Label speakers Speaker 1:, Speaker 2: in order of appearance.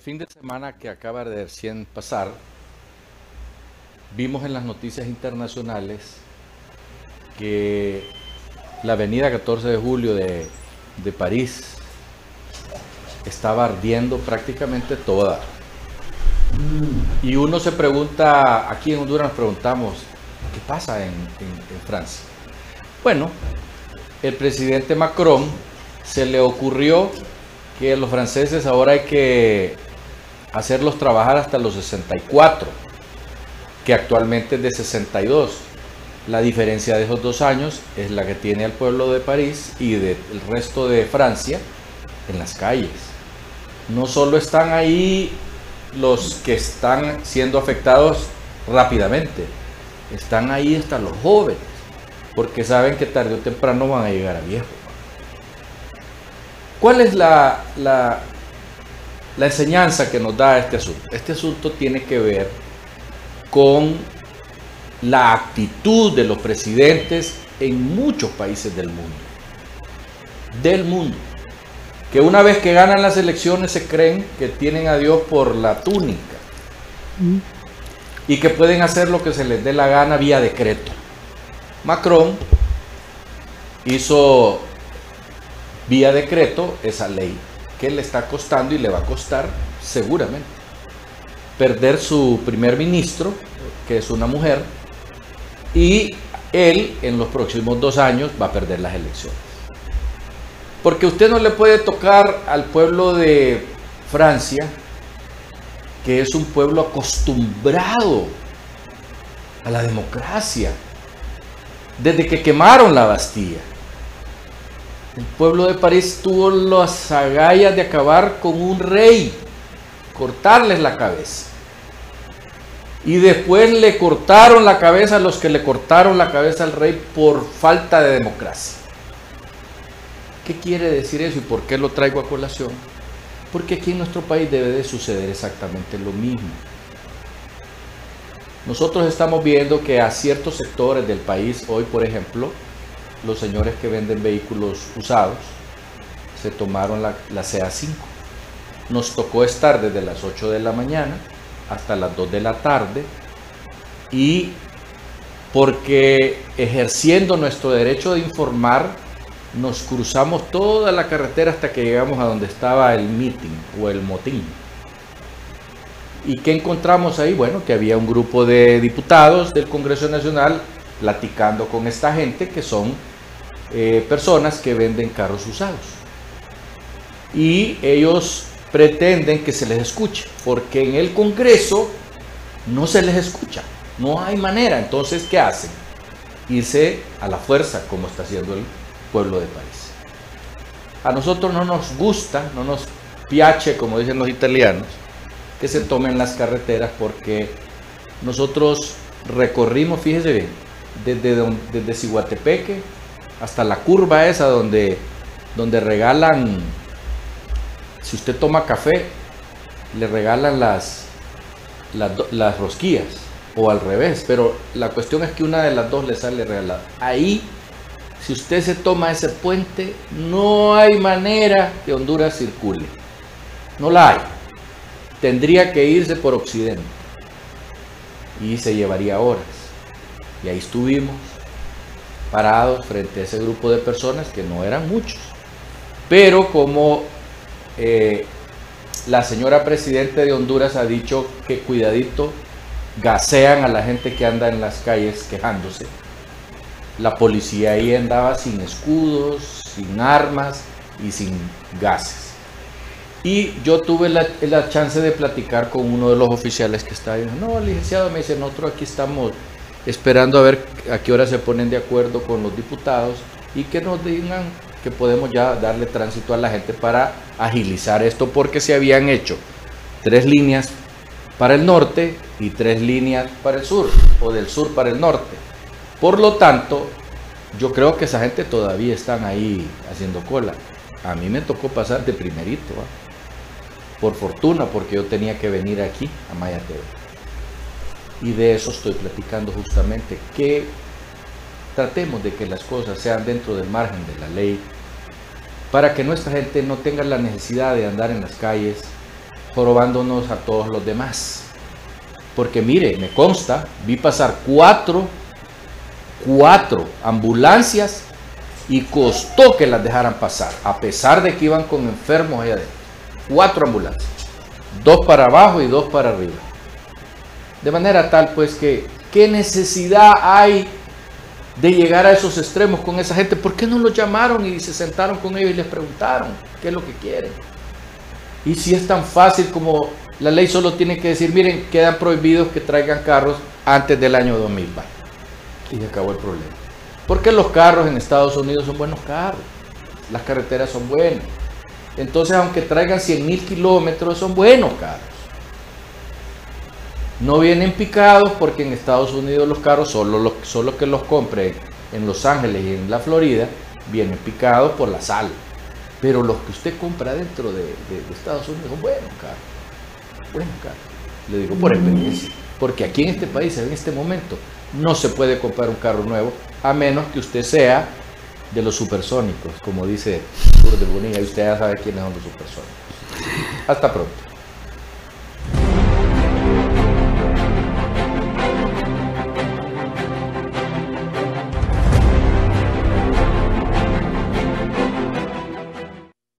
Speaker 1: fin de semana que acaba de recién pasar, vimos en las noticias internacionales que la avenida 14 de julio de, de París estaba ardiendo prácticamente toda. Y uno se pregunta, aquí en Honduras nos preguntamos, ¿qué pasa en- en Francia? Bueno, el presidente Macron se le ocurrió que los franceses ahora hay que hacerlos trabajar hasta los 64, que actualmente es de 62. La diferencia de esos dos años es la que tiene el pueblo de París y del resto de Francia en las calles. No solo están ahí los que están siendo afectados rápidamente, están ahí hasta los jóvenes, porque saben que tarde o temprano van a llegar a viejo. ¿Cuál es la, la, la enseñanza que nos da este asunto? Este asunto tiene que ver con la actitud de los presidentes en muchos países del mundo. Del mundo. Que una vez que ganan las elecciones se creen que tienen a Dios por la túnica. Y que pueden hacer lo que se les dé la gana vía decreto. Macron hizo vía decreto esa ley que le está costando y le va a costar seguramente perder su primer ministro, que es una mujer, y él en los próximos dos años va a perder las elecciones. Porque usted no le puede tocar al pueblo de Francia, que es un pueblo acostumbrado a la democracia, desde que quemaron la Bastilla. El pueblo de París tuvo las agallas de acabar con un rey, cortarles la cabeza. Y después le cortaron la cabeza a los que le cortaron la cabeza al rey por falta de democracia. ¿Qué quiere decir eso y por qué lo traigo a colación? Porque aquí en nuestro país debe de suceder exactamente lo mismo. Nosotros estamos viendo que a ciertos sectores del país, hoy por ejemplo, los señores que venden vehículos usados se tomaron la, la CA5. Nos tocó estar desde las 8 de la mañana hasta las 2 de la tarde y porque ejerciendo nuestro derecho de informar, nos cruzamos toda la carretera hasta que llegamos a donde estaba el meeting o el motín. ¿Y qué encontramos ahí? Bueno, que había un grupo de diputados del Congreso Nacional platicando con esta gente que son eh, personas que venden carros usados. Y ellos pretenden que se les escuche, porque en el Congreso no se les escucha, no hay manera. Entonces, ¿qué hacen? Irse a la fuerza, como está haciendo el pueblo de París. A nosotros no nos gusta, no nos piace, como dicen los italianos, que se tomen las carreteras porque nosotros recorrimos, fíjese bien, desde, desde Ciguatepeque hasta la curva esa donde, donde regalan, si usted toma café, le regalan las, las, las rosquillas o al revés, pero la cuestión es que una de las dos le sale regalada. Ahí, si usted se toma ese puente, no hay manera que Honduras circule. No la hay. Tendría que irse por occidente y se llevaría horas. Y ahí estuvimos parados frente a ese grupo de personas que no eran muchos. Pero como eh, la señora presidente de Honduras ha dicho que cuidadito gasean a la gente que anda en las calles quejándose. La policía ahí andaba sin escudos, sin armas y sin gases. Y yo tuve la, la chance de platicar con uno de los oficiales que estaba ahí. No, licenciado, me dice, nosotros aquí estamos esperando a ver a qué hora se ponen de acuerdo con los diputados y que nos digan que podemos ya darle tránsito a la gente para agilizar esto porque se habían hecho tres líneas para el norte y tres líneas para el sur o del sur para el norte. Por lo tanto, yo creo que esa gente todavía están ahí haciendo cola. A mí me tocó pasar de primerito, por fortuna, porque yo tenía que venir aquí a Mayateo. Y de eso estoy platicando justamente, que tratemos de que las cosas sean dentro del margen de la ley, para que nuestra gente no tenga la necesidad de andar en las calles probándonos a todos los demás. Porque mire, me consta, vi pasar cuatro, cuatro ambulancias y costó que las dejaran pasar, a pesar de que iban con enfermos allá adentro. Cuatro ambulancias, dos para abajo y dos para arriba. De manera tal pues que, ¿qué necesidad hay de llegar a esos extremos con esa gente? ¿Por qué no los llamaron y se sentaron con ellos y les preguntaron qué es lo que quieren? Y si es tan fácil como la ley solo tiene que decir, miren, quedan prohibidos que traigan carros antes del año 2020. Y se acabó el problema. Porque los carros en Estados Unidos son buenos carros. Las carreteras son buenas. Entonces, aunque traigan 100 mil kilómetros, son buenos carros. No vienen picados porque en Estados Unidos los carros, solo, los, solo que los compre en Los Ángeles y en la Florida, vienen picados por la sal. Pero los que usted compra dentro de, Estados Unidos son buenos carros. Buenos carros. Le digo por experiencia. Porque aquí en este país, en este momento, no se puede comprar un carro nuevo a menos que usted sea de los supersónicos, como dice Sur de Bonilla, y usted ya sabe quiénes son los supersónicos. Hasta pronto.